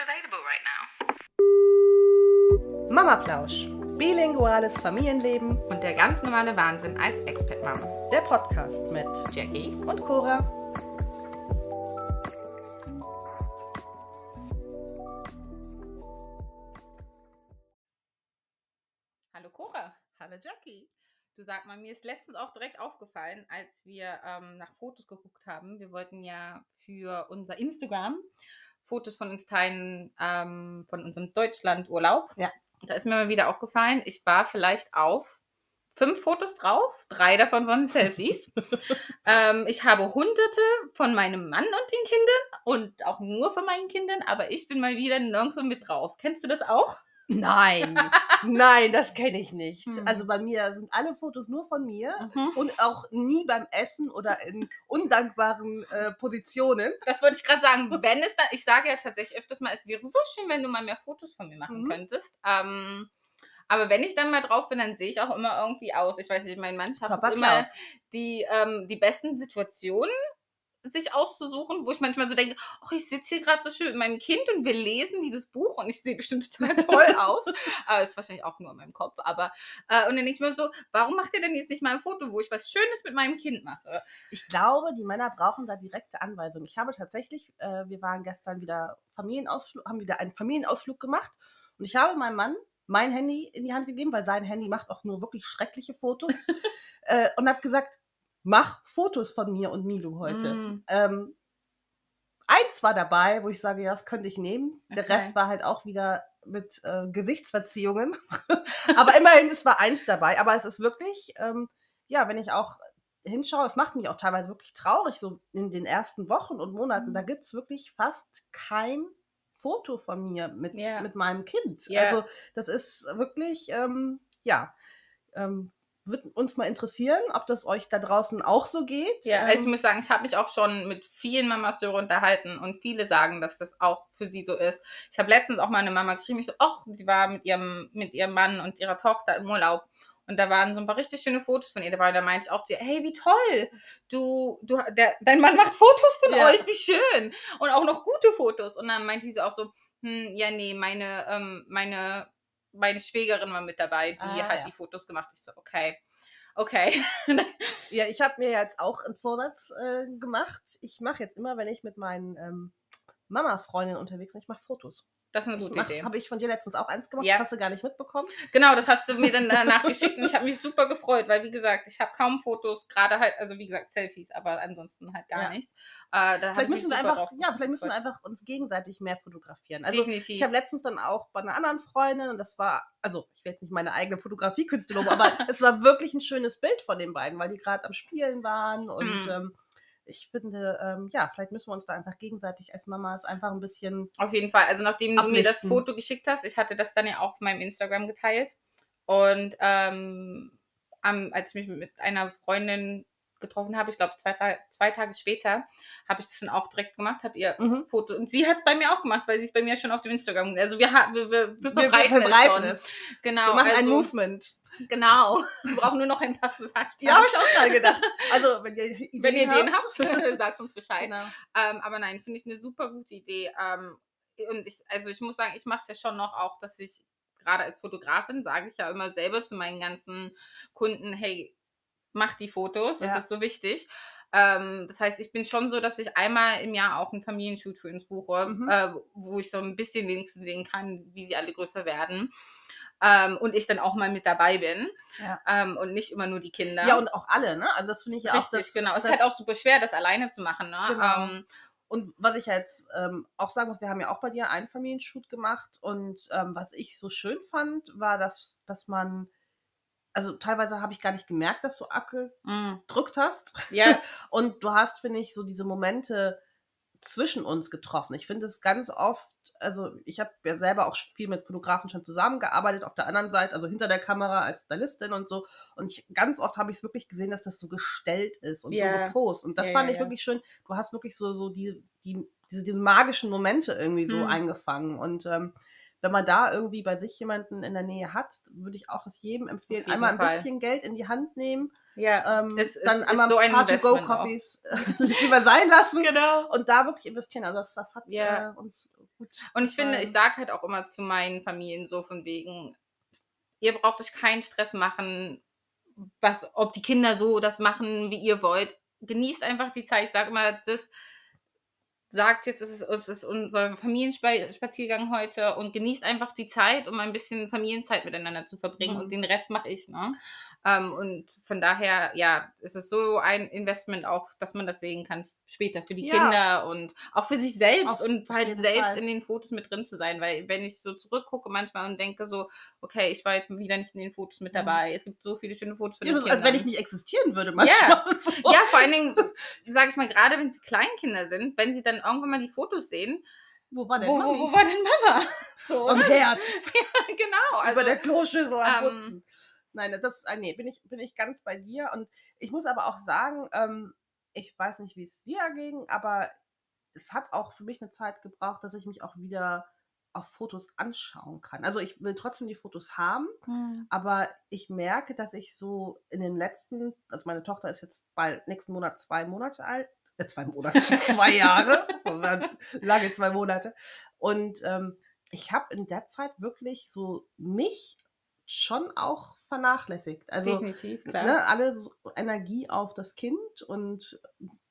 available right now. Mama Plausch. Bilinguales Familienleben. Und der ganz normale Wahnsinn als Expat-Mom. Der Podcast mit Jackie. und Cora. Hallo Cora. Hallo Jackie. Du sag mal, mir ist letztens auch direkt aufgefallen, als wir ähm, nach Fotos geguckt haben. Wir wollten ja für unser Instagram Fotos von uns teilen, ähm, von unserem Deutschlandurlaub. Ja. Da ist mir mal wieder aufgefallen, ich war vielleicht auf fünf Fotos drauf, drei davon waren Selfies. ähm, ich habe hunderte von meinem Mann und den Kindern und auch nur von meinen Kindern, aber ich bin mal wieder nirgendwo mit drauf. Kennst du das auch? Nein, nein, das kenne ich nicht. Hm. Also bei mir sind alle Fotos nur von mir Mhm. und auch nie beim Essen oder in undankbaren äh, Positionen. Das wollte ich gerade sagen. Wenn es da, ich sage ja tatsächlich öfters mal, es wäre so schön, wenn du mal mehr Fotos von mir machen Mhm. könntest. Ähm, aber wenn ich dann mal drauf bin, dann sehe ich auch immer irgendwie aus. Ich weiß nicht, mein Mann schafft es immer, die, ähm, die besten Situationen sich auszusuchen, wo ich manchmal so denke, oh, ich sitze hier gerade so schön mit meinem Kind und wir lesen dieses Buch und ich sehe bestimmt total toll aus. Aber ist wahrscheinlich auch nur in meinem Kopf. Aber äh, und dann denke ich mir so, warum macht ihr denn jetzt nicht mal ein Foto, wo ich was Schönes mit meinem Kind mache? Ich glaube, die Männer brauchen da direkte Anweisungen. Ich habe tatsächlich, äh, wir waren gestern wieder Familienausflug, haben wieder einen Familienausflug gemacht und ich habe meinem Mann mein Handy in die Hand gegeben, weil sein Handy macht auch nur wirklich schreckliche Fotos äh, und habe gesagt, mach Fotos von mir und Milo heute. Mm. Ähm, eins war dabei, wo ich sage, ja, das könnte ich nehmen. Der Okay. Rest war halt auch wieder mit äh, Gesichtsverziehungen. aber immerhin, es war eins dabei. Aber es ist wirklich, ähm, ja, wenn ich auch hinschaue, es macht mich auch teilweise wirklich traurig, so in den ersten Wochen und Monaten. Mhm. Da gibt es wirklich fast kein Foto von mir mit, Ja. mit meinem Kind. Ja. Also, das ist wirklich, ähm, ja, ähm, wird uns mal interessieren, ob das euch da draußen auch so geht. Ja, also ich ähm, muss sagen, ich habe mich auch schon mit vielen Mamas darüber unterhalten und viele sagen, dass das auch für sie so ist. Ich habe letztens auch mal eine Mama geschrieben, ich so, ach, sie war mit ihrem, mit ihrem Mann und ihrer Tochter im Urlaub. Und da waren so ein paar richtig schöne Fotos von ihr dabei. Da meinte ich auch zu ihr, hey, wie toll! Du, du, der, dein Mann macht Fotos von Ja. euch, wie schön! Und auch noch gute Fotos. Und dann meinte sie auch so, hm, ja, nee, meine, ähm, meine, meine Schwägerin war mit dabei, die Ah, hat ja. die Fotos gemacht. Ich so, okay. Okay. Ja, ich habe mir jetzt auch einen Vorsatz äh, gemacht. Ich mache jetzt immer, wenn ich mit meinen ähm, Mama-Freundinnen unterwegs bin, ich mache Fotos. Das ist eine gute Idee. Habe ich von dir letztens auch eins gemacht, Ja. das hast du gar nicht mitbekommen. Genau, das hast du mir dann danach geschickt und ich habe mich super gefreut, weil wie gesagt, ich habe kaum Fotos, gerade halt, also wie gesagt, Selfies, aber ansonsten halt gar Ja. nichts. Äh, Vielleicht müssen wir einfach, ja, vielleicht müssen wir einfach uns gegenseitig mehr fotografieren. Also Definitiv. ich habe letztens dann auch bei einer anderen Freundin und das war, also ich will jetzt nicht meine eigene Fotografiekünste loben, aber es war wirklich ein schönes Bild von den beiden, weil die gerade am Spielen waren und Mhm. ähm, ich finde, ähm, ja, vielleicht müssen wir uns da einfach gegenseitig als Mamas einfach ein bisschen Auf jeden Fall. Also nachdem du mir das Ablichten. Foto geschickt hast, ich hatte das dann ja auch auf meinem Instagram geteilt. Und ähm, am, als ich mich mit einer Freundin getroffen habe, ich glaube zwei, drei, zwei Tage später, habe ich das dann auch direkt gemacht, habe ihr Mhm. Foto. Und sie hat es bei mir auch gemacht, weil sie es bei mir schon auf dem Instagram. Also wir, wir, wir, wir verbreiten, wir verbreiten es schon. es. Genau. Wir machen also, ein Movement. Genau. Wir brauchen nur noch ein passendes Hashtag. Ja, habe ich auch gerade gedacht. Also, wenn ihr Ideen, Wenn ihr Ideen habt, habt, sagt uns Bescheid. Genau. Ähm, aber nein, finde ich eine super gute Idee. Ähm, und ich, also ich muss sagen, ich mache es ja schon noch auch, dass ich gerade als Fotografin sage ich ja immer selber zu meinen ganzen Kunden, hey, mach die Fotos, das Ja. ist so wichtig. Ähm, das heißt, ich bin schon so, dass ich einmal im Jahr auch einen Familienshoot für uns buche, Mhm. äh, wo ich so ein bisschen wenigstens sehen kann, wie sie alle größer werden. Ähm, und ich dann auch mal mit dabei bin Ja. ähm, und nicht immer nur die Kinder. Ja, und auch alle, ne? Also das finde ich ja auch Richtig, genau. Es ist halt auch super schwer, das alleine zu machen. Ne? Genau. Ähm, Und was ich jetzt ähm, auch sagen muss, wir haben ja auch bei dir einen Familienshoot gemacht und ähm, was ich so schön fand, war, dass, dass man, also teilweise habe ich gar nicht gemerkt, dass du mm, abgedrückt hast. ja, Und du hast, finde ich, so diese Momente zwischen uns getroffen. Ich finde es ganz oft, also ich habe ja selber auch viel mit Fotografen schon zusammengearbeitet, auf der anderen Seite, also hinter der Kamera als Stylistin und so. Und ich, ganz oft habe ich es wirklich gesehen, dass das so gestellt ist und Ja. so gepost. Und das Ja, fand ja, ich wirklich schön. Du hast wirklich so, so die, die, diese, diese magischen Momente irgendwie so Mhm. eingefangen. Und ähm, wenn man da irgendwie bei sich jemanden in der Nähe hat, würde ich auch es jedem empfehlen, jeden einmal ein Fall. bisschen Geld in die Hand nehmen, ja. ähm, Es- es dann einmal so ein ein paar To-Go-Coffees lieber sein lassen Genau. und da wirklich investieren. Also das, das hat Ja. äh, uns gut. Und ich finde, Ähm. ich sage halt auch immer zu meinen Familien so von wegen, ihr braucht euch keinen Stress machen, was, ob die Kinder so das machen, wie ihr wollt. Genießt einfach die Zeit. Ich sage immer, das sagt jetzt, es ist, es ist unser Familienspaziergang heute und genießt einfach die Zeit, um ein bisschen Familienzeit miteinander zu verbringen Mhm. und den Rest mache ich, ne? Ähm, und von daher, ja, es ist so ein Investment auch, dass man das sehen kann später für die Ja. Kinder und auch für sich selbst Auf und halt selbst Fall. in den Fotos mit drin zu sein, weil wenn ich so zurückgucke manchmal und denke so, okay, ich war jetzt wieder nicht in den Fotos mit Mhm. dabei, es gibt so viele schöne Fotos von Ja, den so, als Kindern. wenn ich nicht existieren würde manchmal. So. Ja, vor allen Dingen, sage ich mal, gerade wenn sie Kleinkinder sind, wenn sie dann irgendwann mal die Fotos sehen, Wo war denn wo, wo, Mami? wo war denn Mama? So, Am? Herd. genau. Also, über der Kloschüssel am ähm, Putzen. Nein, das äh, nee, bin ich, bin ich ganz bei dir. Und ich muss aber auch sagen, ähm, ich weiß nicht, wie es dir ging, aber es hat auch für mich eine Zeit gebraucht, dass ich mich auch wieder auf Fotos anschauen kann. Also ich will trotzdem die Fotos haben, hm, aber ich merke, dass ich so in den letzten, also meine Tochter ist jetzt bald nächsten Monat zwei Monate alt, äh, zwei Monate, zwei Jahre, waren lange zwei Monate. Und ähm, ich habe in der Zeit wirklich so mich schon auch vernachlässigt. Also definitiv, klar. ne, alle so Energie auf das Kind und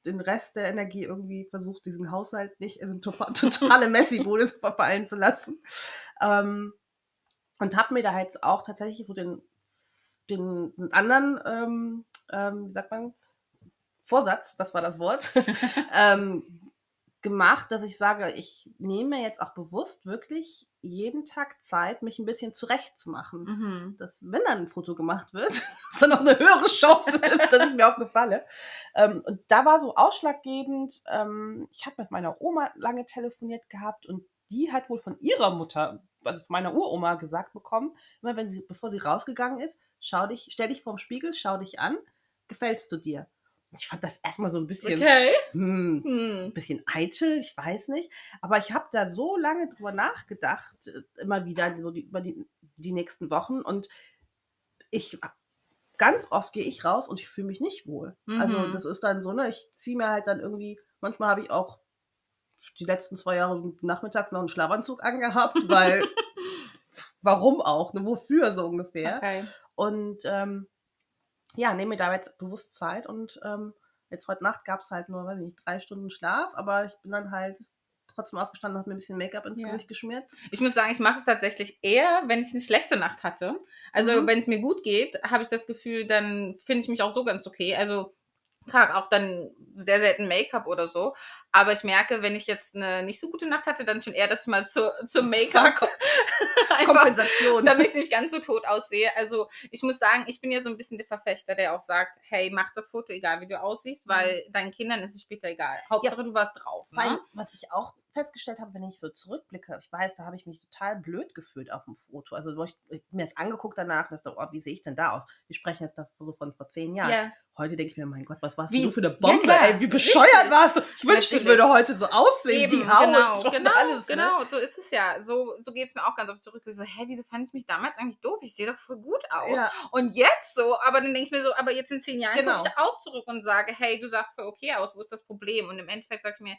den Rest der Energie irgendwie versucht, diesen Haushalt nicht in eine to- totale Messi-Bude verfallen zu lassen. Ähm, und habe mir da jetzt auch tatsächlich so den, den, den anderen, ähm, ähm, wie sagt man, Vorsatz, das war das Wort, ähm, gemacht, dass ich sage, ich nehme jetzt auch bewusst wirklich jeden Tag Zeit, mich ein bisschen zurechtzumachen Mhm. dass wenn dann ein Foto gemacht wird, dass dann noch eine höhere Chance ist, dass ich mir auch gefalle. Ähm, und da war so ausschlaggebend, ähm, ich habe mit meiner Oma lange telefoniert gehabt und die hat wohl von ihrer Mutter, also von meiner Uroma gesagt bekommen, immer wenn sie, bevor sie rausgegangen ist, schau dich, stell dich vorm Spiegel, schau dich an, gefällst du dir? Ich fand das erstmal so ein bisschen, Okay. hm, Hm. ein bisschen eitel, ich weiß nicht. Aber ich habe da so lange drüber nachgedacht, äh, immer wieder so die, über die, die nächsten Wochen. Und ich ganz oft gehe ich raus und ich fühle mich nicht wohl. Mhm. Also das ist dann so, ne, ich ziehe mir halt dann irgendwie, manchmal habe ich auch die letzten zwei Jahre nachmittags noch einen Schlafanzug angehabt, weil warum auch, ne, wofür so ungefähr. Okay. Und ähm, ja, nehme mir da jetzt bewusst Zeit und ähm, jetzt heute Nacht gab es halt nur, weiß ich nicht, drei Stunden Schlaf, aber ich bin dann halt trotzdem aufgestanden und habe mir ein bisschen Make-up ins Ja. Gesicht geschmiert. Ich muss sagen, ich mache es tatsächlich eher, wenn ich eine schlechte Nacht hatte. Also Mhm. wenn es mir gut geht, habe ich das Gefühl, dann finde ich mich auch so ganz okay. Also trage auch dann sehr selten Make-up oder so. Aber ich merke, wenn ich jetzt eine nicht so gute Nacht hatte, dann schon eher, dass ich mal zur, zum Make-up Kompensation. damit ich nicht ganz so tot aussehe. Also ich muss sagen, ich bin ja so ein bisschen der Verfechter, der auch sagt, hey, mach das Foto, egal wie du aussiehst, weil deinen Kindern ist es später egal. Hauptsache, du warst drauf. Ne? was ich auch festgestellt habe, wenn ich so zurückblicke, ich weiß, da habe ich mich total blöd gefühlt auf dem Foto. Also wo ich, ich mir das angeguckt danach, dass da, oh, wie sehe ich denn da aus? Wir sprechen jetzt da so von vor zehn Jahren. Ja. Heute denke ich mir, mein Gott, was warst Wie- du für eine Ja, Bombe? klar. ey, wie bescheuert Richtig. warst du? Ich wünschte, ich. Würde heute so aussehen, Eben, die Haut genau, und genau, alles. Ne? genau, so ist es ja. So, so geht es mir auch ganz oft zurück. So, hä, wieso fand ich mich damals eigentlich doof? Ich sehe doch voll gut aus. Ja, Und jetzt so, aber dann denke ich mir so, aber jetzt in zehn Jahren Genau. gucke ich auch zurück und sage, hey, du sahst voll okay aus, wo ist das Problem? Und im Endeffekt sage ich mir,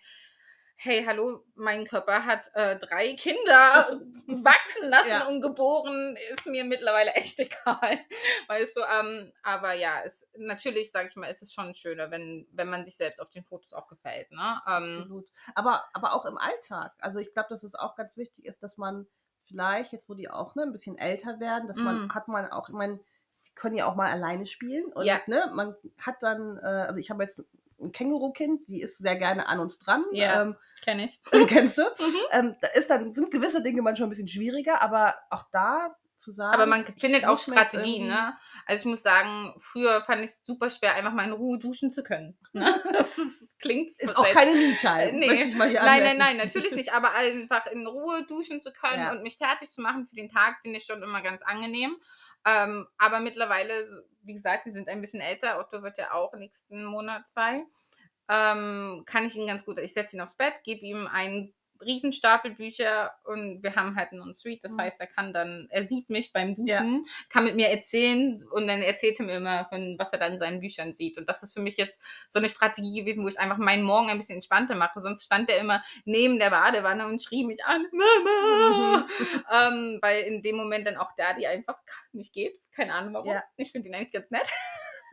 hey, hallo, mein Körper hat äh, drei Kinder wachsen lassen Ja. und geboren, ist mir mittlerweile echt egal. Weißt du, ähm, aber ja, es, natürlich, sage ich mal, ist es schon schöner, wenn, wenn man sich selbst auf den Fotos auch gefällt. Ne? Ähm, absolut. Aber, aber auch im Alltag. Also ich glaube, dass es auch ganz wichtig ist, dass man vielleicht, jetzt wo die auch ne, ein bisschen älter werden, dass man, Mm. hat man auch, ich meine, die können ja auch mal alleine spielen. Und Ja. ne, man hat dann, äh, also ich habe jetzt ein Känguru-Kind, die ist sehr gerne an uns dran. Ja. Ähm, Kenn ich. kennst du? Mhm. Ähm, da ist dann, sind gewisse Dinge manchmal ein bisschen schwieriger, aber auch da zu sagen. Aber man findet auch Strategien, ne? Also ich muss sagen, früher fand ich es super schwer, einfach mal in Ruhe duschen zu können. Ne? Das, ist, das klingt Ist auch keine Me-Time, Äh, nee. möchte ich mal hier Nein, nein, anmerken. nein, natürlich nicht, aber einfach in Ruhe duschen zu können Ja. und mich fertig zu machen für den Tag, finde ich schon immer ganz angenehm. Ähm, aber mittlerweile, wie gesagt, sie sind ein bisschen älter. Otto wird ja auch nächsten Monat zwei. Ähm, kann ich ihn ganz gut, ich setze ihn aufs Bett, gebe ihm ein Riesenstapel Bücher und wir haben halt einen Suite. Das Mhm. heißt, er kann dann, er sieht mich beim Duschen, Ja. kann mit mir erzählen und dann erzählt er mir immer, von, was er dann in seinen Büchern sieht. Und das ist für mich jetzt so eine Strategie gewesen, wo ich einfach meinen Morgen ein bisschen entspannter mache. Sonst stand er immer neben der Badewanne und schrie mich an, Mama! ähm, weil in dem Moment dann auch Daddy einfach nicht geht. Keine Ahnung warum. Ja. Ich finde ihn eigentlich ganz nett.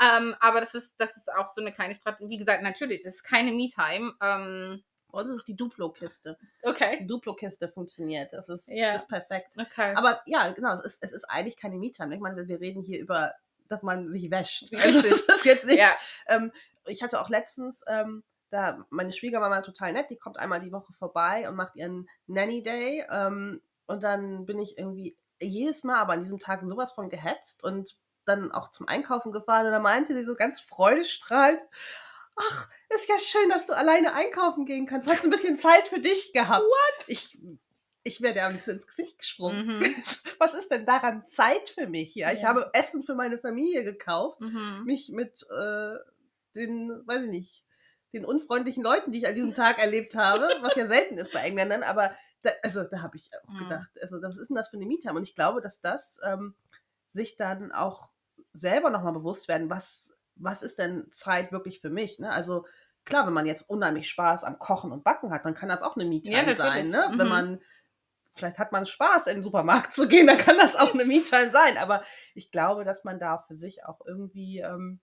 ähm, aber das ist, das ist auch so eine kleine Strategie. Wie gesagt, natürlich, es ist keine Me-Time. Ähm, Und es ist die Duplo-Kiste. okay. Die Duplo-Kiste funktioniert. Das ist, Ja. ist perfekt. Okay. Aber ja, genau, es ist, es ist eigentlich keine Me-Time. Ich meine, wir- reden hier über, dass man sich wäscht. Also das ist jetzt nicht. ja. Ähm, ich hatte auch letztens, ähm, da meine Schwiegermama total nett, die kommt einmal die Woche vorbei und macht ihren Nanny Day. Ähm, und dann bin ich irgendwie jedes Mal, aber an diesem Tag sowas von gehetzt und dann auch zum Einkaufen gefahren und da meinte sie so ganz freudestrahlend, ach, ist ja schön, dass du alleine einkaufen gehen kannst. Hast ein bisschen Zeit für dich gehabt. What? Ich, ich wäre dir am liebsten ins Gesicht gesprungen. Mhm. Was ist denn daran Zeit für mich? Ja, ich Ja. habe Essen für meine Familie gekauft Mhm. mich mit äh, den, weiß ich nicht, den unfreundlichen Leuten, die ich an diesem Tag erlebt habe, was ja selten ist bei Engländern, aber da, also da habe ich auch Mhm. gedacht, also was ist denn das für eine Me-Time? Und ich glaube, dass das ähm, sich dann auch selber nochmal bewusst werden, was, was ist denn Zeit wirklich für mich? Ne? Also klar, wenn man jetzt unheimlich Spaß am Kochen und Backen hat, dann kann das auch eine Me-Time Ja, sein. Ne? Wenn Mhm. man vielleicht hat man Spaß, in den Supermarkt zu gehen, dann kann das auch eine Me-Time sein. Aber ich glaube, dass man da für sich auch irgendwie ähm,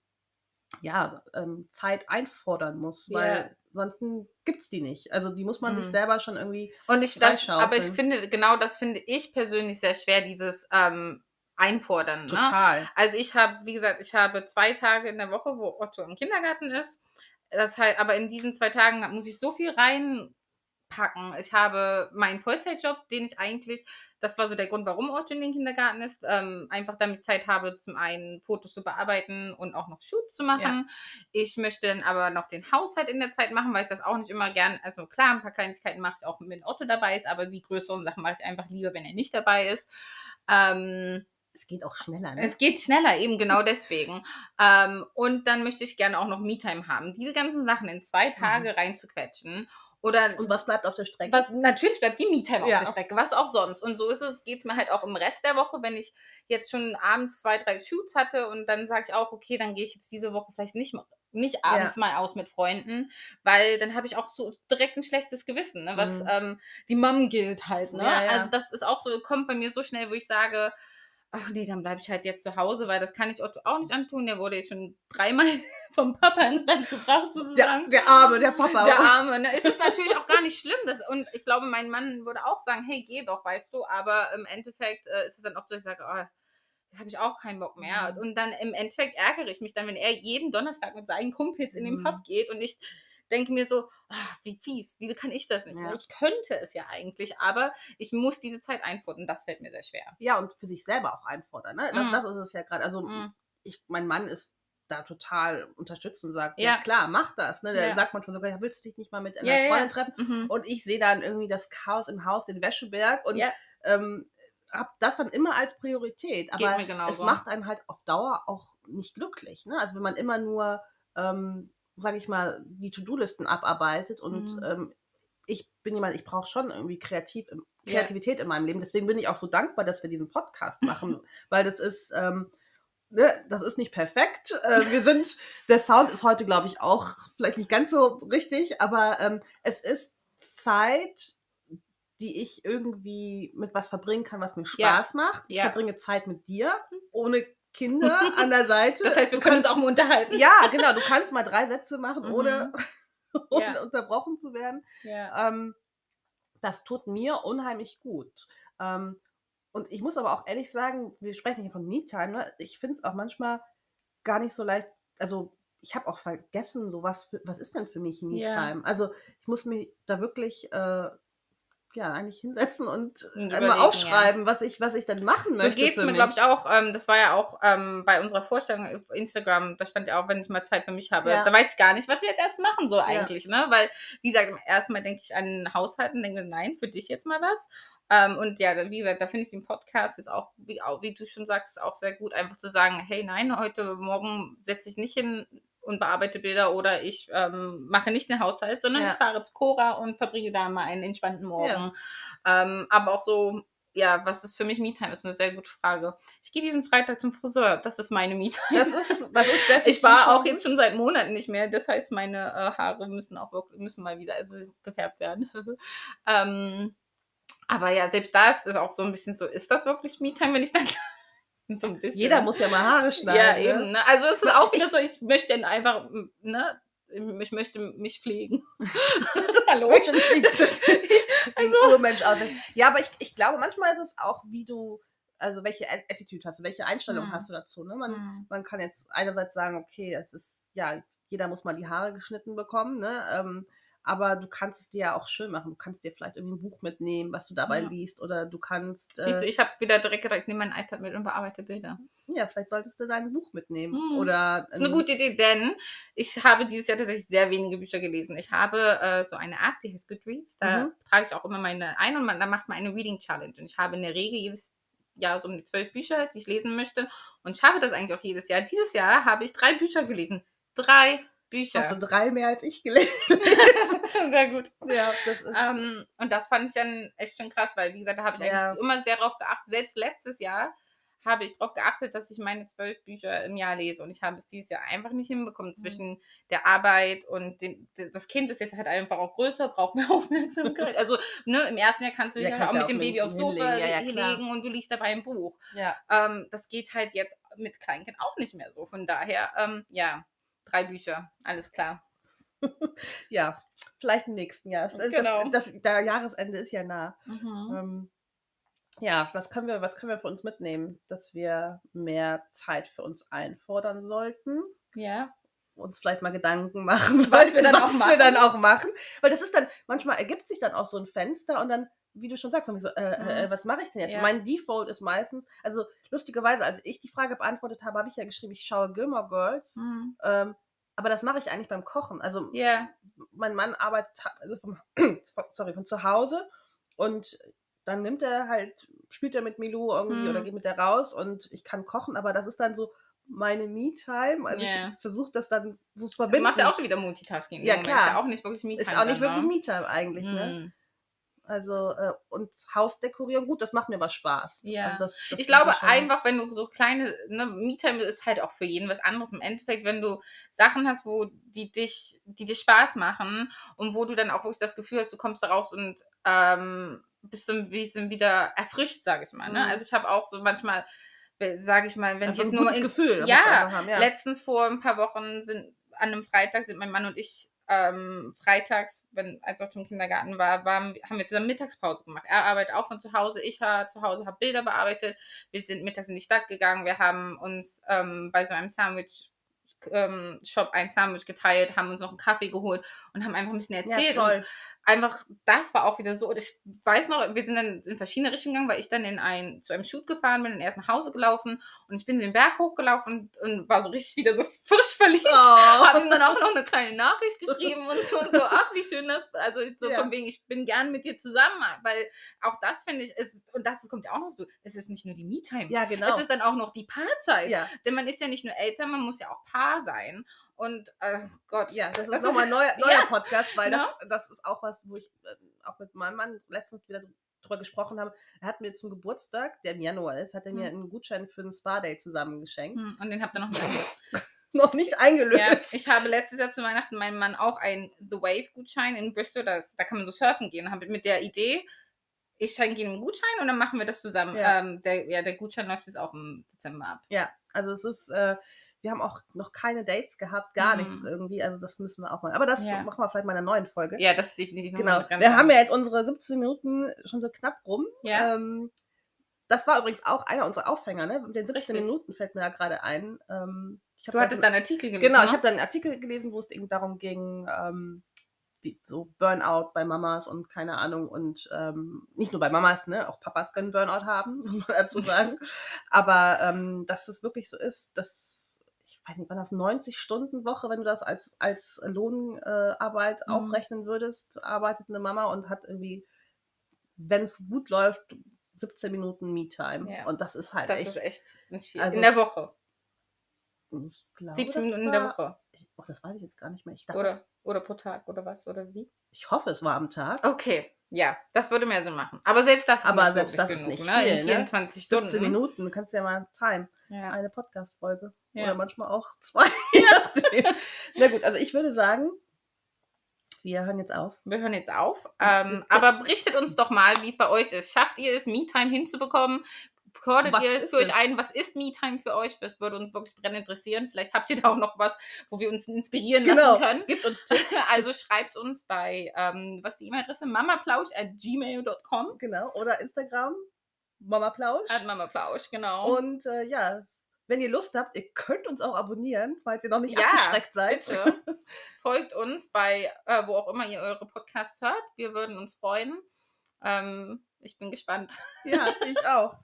ja, ähm, Zeit einfordern muss, weil Ja. sonst gibt es die nicht. Also die muss man sich Mhm. selber schon irgendwie. Und ich das, aber ich finde, genau das finde ich persönlich sehr schwer, dieses ähm, Einfordern. Ne? Total. Also ich habe, wie gesagt, ich habe zwei Tage in der Woche, wo Otto im Kindergarten ist. Das heißt, aber in diesen zwei Tagen muss ich so viel reinpacken. Ich habe meinen Vollzeitjob, den ich eigentlich, das war so der Grund, warum Otto in den Kindergarten ist, ähm, einfach damit ich Zeit habe, zum einen Fotos zu bearbeiten und auch noch Shoots zu machen. Ich möchte dann aber noch den Haushalt in der Zeit machen, weil ich das auch nicht immer gern, also klar, ein paar Kleinigkeiten mache ich auch, wenn Otto dabei ist, aber die größeren Sachen mache ich einfach lieber, wenn er nicht dabei ist. Ähm, Es geht auch schneller, ne? es geht schneller, eben genau deswegen. Ähm, und dann möchte ich gerne auch noch Me-Time haben. Diese ganzen Sachen in zwei Tage reinzuquetschen. Oder Mhm. Und was bleibt auf der Strecke? was, natürlich bleibt die Me-Time Ja. auf der Strecke, was auch sonst. Und so ist es, geht es mir halt auch im Rest der Woche, wenn ich jetzt schon abends zwei, drei Shoots hatte und dann sage ich auch, okay, dann gehe ich jetzt diese Woche vielleicht nicht, mal- nicht abends mal aus mit Freunden, weil dann habe ich auch so direkt ein schlechtes Gewissen, ne? was Mhm. ähm, die Mom gilt halt. Ne? Ja, ja. Also das ist auch so, kommt bei mir so schnell, wo ich sage, ach nee, dann bleibe ich halt jetzt zu Hause, weil das kann ich Otto auch nicht antun. Der wurde jetzt schon dreimal vom Papa ins Bett gebracht, der, sozusagen. der Arme, der Papa. Der Arme. Ne? Ist es natürlich auch gar nicht schlimm. Das, und ich glaube, mein Mann würde auch sagen, hey, geh doch, weißt du. Aber im Endeffekt äh, ist es dann auch so, ich sage, oh, da habe ich auch keinen Bock mehr. Mhm. Und dann im Endeffekt ärgere ich mich dann, wenn er jeden Donnerstag mit seinen Kumpels in den Mhm. Pub geht und ich denke mir so, ah, wie fies, wieso kann ich das nicht? Ja. Ich könnte es ja eigentlich, aber ich muss diese Zeit einfordern. Das fällt mir sehr schwer. ja, und für sich selber auch einfordern. Ne? Das, Mhm. das ist es ja gerade. Also Mhm. ich, mein Mann ist da total unterstützt und sagt, ja, Ja. klar, mach das. Ne? Der Ja. sagt manchmal sogar, ja, willst du dich nicht mal mit einer Ja, Freundin treffen? Mhm. Und ich sehe dann irgendwie das Chaos im Haus, den Wäscheberg und ähm, habe das dann immer als Priorität. Aber es macht einen halt auf Dauer auch nicht glücklich. Ne? Also wenn man immer nur, ähm, sage ich mal, die To-Do-Listen abarbeitet und Mhm. ähm, ich bin jemand, ich brauche schon irgendwie kreativ. Kreativität in meinem Leben. Deswegen bin ich auch so dankbar, dass wir diesen Podcast machen, weil das ist, ähm, ne, das ist nicht perfekt. Äh, wir sind, der Sound ist heute, glaube ich, auch vielleicht nicht ganz so richtig, aber ähm, es ist Zeit, die ich irgendwie mit was verbringen kann, was mir. Spaß macht. Ich Ja. verbringe Zeit mit dir, ohne Kinder an der Seite. Das heißt, wir können uns auch mal unterhalten. Ja, genau. Du kannst mal drei Sätze machen, Mhm. ohne, ohne Ja. unterbrochen zu werden. Ja. Ähm, das tut mir unheimlich gut. Ähm, und ich muss aber auch ehrlich sagen, wir sprechen hier von Me-Time, ne? ich finde es auch manchmal gar nicht so leicht, also ich habe auch vergessen, so was, für, was ist denn für mich Me-Time? Also ich muss mich da wirklich äh, ja eigentlich hinsetzen und Und äh, mal aufschreiben, was ich, was ich dann machen So möchte. geht es mir, glaube ich, auch. Ähm, das war ja auch ähm, bei unserer Vorstellung auf Instagram, da stand ja auch, wenn ich mal Zeit für mich habe. Ja. Da weiß ich gar nicht, was ich jetzt erst machen soll eigentlich, ne? Weil, wie gesagt, erstmal denke ich an Haushalten, denke, nein, für dich jetzt mal was. Ähm, und ja, wie gesagt, da finde ich den Podcast jetzt auch wie, auch, wie du schon sagtest, auch sehr gut, einfach zu sagen, hey, nein, heute Morgen setze ich nicht hin und bearbeite Bilder oder ich ähm, mache nicht den Haushalt, sondern Ja. ich fahre zu Cora und verbringe da mal einen entspannten Morgen. Ähm, aber auch so, ja, was ist für mich Me-Time, ist eine sehr gute Frage. Ich gehe diesen Freitag zum Friseur, das ist meine Me-Time. Das ist, das ist definitiv Ich war auch jetzt schon seit Monaten nicht mehr. Das heißt, meine äh, Haare müssen auch wirklich, müssen mal wieder also gefärbt werden. ähm, aber ja, selbst da ist es auch so ein bisschen so, ist das wirklich Me-Time, wenn ich dann so ein bisschen. Jeder muss ja mal Haare schneiden. Ja, ne? eben. Ne? Also es ist auch wieder so, ich möchte dann einfach, ne, ich möchte mich pflegen. Hallo. Ich möchte nicht Das ist, wie ein also, Urmensch aussehen. Ja, aber ich, ich glaube, manchmal ist es auch, wie du, also welche Attitude hast du, welche Einstellung Mhm. hast du dazu. Ne? Man, Mhm. man kann jetzt einerseits sagen, okay, es ist, ja, jeder muss mal die Haare geschnitten bekommen, ne? Ähm, aber du kannst es dir ja auch schön machen. Du kannst dir vielleicht irgendwie ein Buch mitnehmen, was du dabei Ja. liest, oder du kannst, siehst du, äh, ich habe wieder direkt gedacht, ich nehme mein iPad mit und bearbeite Bilder. ja, vielleicht solltest du dein Buch mitnehmen. Mhm. Oder Das ist eine gute Idee, denn ich habe dieses Jahr tatsächlich sehr wenige Bücher gelesen. Ich habe äh, so eine App, die heißt Goodreads. Da Mhm. trage ich auch immer meine ein und man, da macht man eine Reading Challenge. Und ich habe in der Regel jedes Jahr so um die zwölf Bücher, die ich lesen möchte. Und schaffe das eigentlich auch jedes Jahr. Dieses Jahr habe ich drei Bücher gelesen. Drei Bücher. Hast du drei mehr als ich gelesen? sehr gut. ja, das ist. Ähm, und das fand ich dann echt schon krass, weil, wie gesagt, da habe ich Ja. eigentlich immer sehr drauf geachtet. Selbst letztes Jahr habe ich darauf geachtet, dass ich meine zwölf Bücher im Jahr lese. Und ich habe es dieses Jahr einfach nicht hinbekommen Mhm. zwischen der Arbeit und dem, das Kind ist jetzt halt einfach auch größer, braucht mehr Aufmerksamkeit. Also, ne, im ersten Jahr kannst du Ja, dich kannst auch ja mit auch dem Baby aufs Sofa. Ja, ja, klar. legen und du liest dabei ein Buch. ja. Ähm, das geht halt jetzt mit Kleinkind auch nicht mehr so. Von daher, ähm, ja, drei Bücher, alles klar. ja, vielleicht im nächsten Jahr. Das, Genau. das, das, der Jahresende ist ja nah. Mhm. Ähm, ja, was können, wir, was können wir für uns mitnehmen? Dass wir mehr Zeit für uns einfordern sollten. Ja. Uns vielleicht mal Gedanken machen, Was wir dann was wir dann auch machen. Weil das ist dann, manchmal ergibt sich dann auch so ein Fenster und dann, wie du schon sagst, so, äh, Mhm. äh, was mache ich denn jetzt? Ja. Mein Default ist meistens, also lustigerweise, als ich die Frage beantwortet habe, habe ich ja geschrieben, ich schaue Gilmore Girls. Mhm. Ähm, aber das mache ich eigentlich beim Kochen. Also Ja. mein Mann arbeitet also vom, sorry, von zu Hause und dann nimmt er halt, spielt er mit Milou irgendwie Hm. oder geht mit der raus und ich kann kochen, aber das ist dann so meine Me-Time. Also Ja. ich versuche das dann so zu Du verbinden. machst ja auch schon wieder Multitasking. Ja, klar. Ist ja auch nicht wirklich Me-Time. ist auch nicht dann, wirklich ne? Me-Time eigentlich, ne? Also, äh, und Haus dekorieren, gut, das macht mir aber Spaß. Ja. Also das, das Ich glaube einfach, wenn du so kleine, ne, Me-Time ist halt auch für jeden was anderes. Im Endeffekt, wenn du Sachen hast, wo die dich, die dir Spaß machen und wo du dann auch wirklich das Gefühl hast, du kommst da raus und ähm, bist so ein bisschen wieder erfrischt, sage ich mal. Ne? Mhm. Also ich habe auch so manchmal, sage ich mal, wenn also ich jetzt ein nur gutes in, Gefühl Ja, haben, ja. Letztens vor ein paar Wochen sind an einem Freitag sind mein Mann und ich ähm, freitags, wenn als auch im Kindergarten war, waren, haben wir zusammen Mittagspause gemacht. Er arbeitet auch von zu Hause, ich war zu Hause, habe Bilder bearbeitet. Wir sind mittags in die Stadt gegangen, wir haben uns ähm, bei so einem Sandwich ähm, Shop ein Sandwich geteilt, haben uns noch einen Kaffee geholt und haben einfach ein bisschen ja, erzählt. toll. Einfach, das war auch wieder so. Und ich weiß noch, wir sind dann in verschiedene Richtungen gegangen, weil ich dann in ein, zu einem Shoot gefahren bin und erst nach Hause gelaufen und ich bin den Berg hochgelaufen und, und war so richtig wieder so frisch verliebt. Oh. Habe ihm dann auch noch eine kleine Nachricht geschrieben und so, und so ach, wie schön das, also so Ja. von wegen, ich bin gern mit dir zusammen, weil auch das finde ich, ist, und das kommt ja auch noch so, es ist nicht nur die Me-Time, Ja, genau. es ist dann auch noch die Paarzeit, ja, denn man ist ja nicht nur Eltern, man muss ja auch Paar sein und, äh, Gott. Ja, das ist nochmal ein neuer, neuer Ja. Podcast, weil Ne? das, das ist auch was, wo ich äh, auch mit meinem Mann letztens wieder drüber gesprochen habe. Er hat mir zum Geburtstag, der im Januar ist, hat er mir Hm. einen Gutschein für ein Spa-Day zusammen geschenkt. Hm, Und den habt ihr noch nicht Noch nicht eingelöst. Ja, ich habe letztes Jahr zu Weihnachten meinem Mann auch einen The Wave-Gutschein in Bristol, das, da kann man so surfen gehen. Habe mit der Idee, ich schenke ihm einen Gutschein und dann machen wir das zusammen. Ja. Ähm, der, ja, der Gutschein läuft jetzt auch im Dezember ab. Ja, also es ist, äh, wir haben auch noch keine Dates gehabt, gar Mhm. nichts irgendwie. Also das müssen wir auch mal. Aber das Ja. machen wir vielleicht mal in einer neuen Folge. Ja, das ist definitiv Genau. Wir haben ja jetzt unsere 17 Minuten schon so knapp rum. Ja. Ähm, das war übrigens auch einer unserer Aufhänger, ne? Mit den 17 Richtig. Minuten fällt mir da gerade ein. Ähm, Du da hattest da einen Artikel gelesen. Genau, ich ne? habe dann einen Artikel gelesen, wo es eben darum ging, ähm, wie so Burnout bei Mamas und keine Ahnung und ähm, nicht nur bei Mamas, ne, auch Papas können Burnout haben, muss man dazu sagen. Aber ähm, dass es wirklich so ist, dass weiß nicht, wann das 90 Stunden Woche, wenn du das als als Lohnarbeit äh, Mhm. aufrechnen würdest, arbeitet eine Mama und hat irgendwie, wenn es gut läuft, 17 Minuten Me-Time. Ja. Und das ist halt das echt, ist echt nicht viel. Also- in der Woche. Ich glaube, 17 das Minuten in der war- Woche. Oh, das weiß ich jetzt gar nicht mehr. Ich, dachte, Oder, oder pro Tag oder was? Oder wie? ich hoffe, es war am Tag. Okay, ja, das würde mehr Sinn machen. Aber selbst das ist Aber nicht selbst das ist genug, nicht ne? viel, In ne? 24 Stunden. 17 Minuten, du kannst ja mal time. Ja. Eine Podcast-Folge. Ja. Oder manchmal auch zwei. nachdem. Na gut, also ich würde sagen, wir hören jetzt auf. Wir hören jetzt auf. Ähm, aber berichtet uns doch mal, wie es bei euch ist. Schafft ihr es, Me-Time hinzubekommen? Kordet Was ihr es für euch ein? Was ist Me-Time für euch? Das würde uns wirklich brennend interessieren. Vielleicht habt ihr da auch noch was, wo wir uns inspirieren Genau. lassen können. Gebt uns Tipps. Also schreibt uns bei, ähm, was ist die E-Mail-Adresse? mamaplausch at gmail.com. genau. Oder Instagram, Mama Plausch. At mamaplausch, genau. Und äh, ja, wenn ihr Lust habt, ihr könnt uns auch abonnieren, falls ihr noch nicht Ja, abgeschreckt seid. Bitte folgt uns bei, äh, wo auch immer ihr eure Podcasts hört. Wir würden uns freuen. Ähm, ich bin gespannt. Ja, ich auch.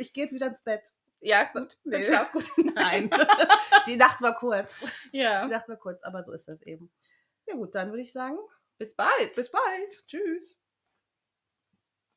Ich gehe jetzt wieder ins Bett. Ja, gut. Nee. Dann schlaf gut. Nein. Die Nacht war kurz. Ja. Die Nacht war kurz, aber so ist das eben. Ja gut, dann würde ich sagen, Bis bald. bis bald. Tschüss.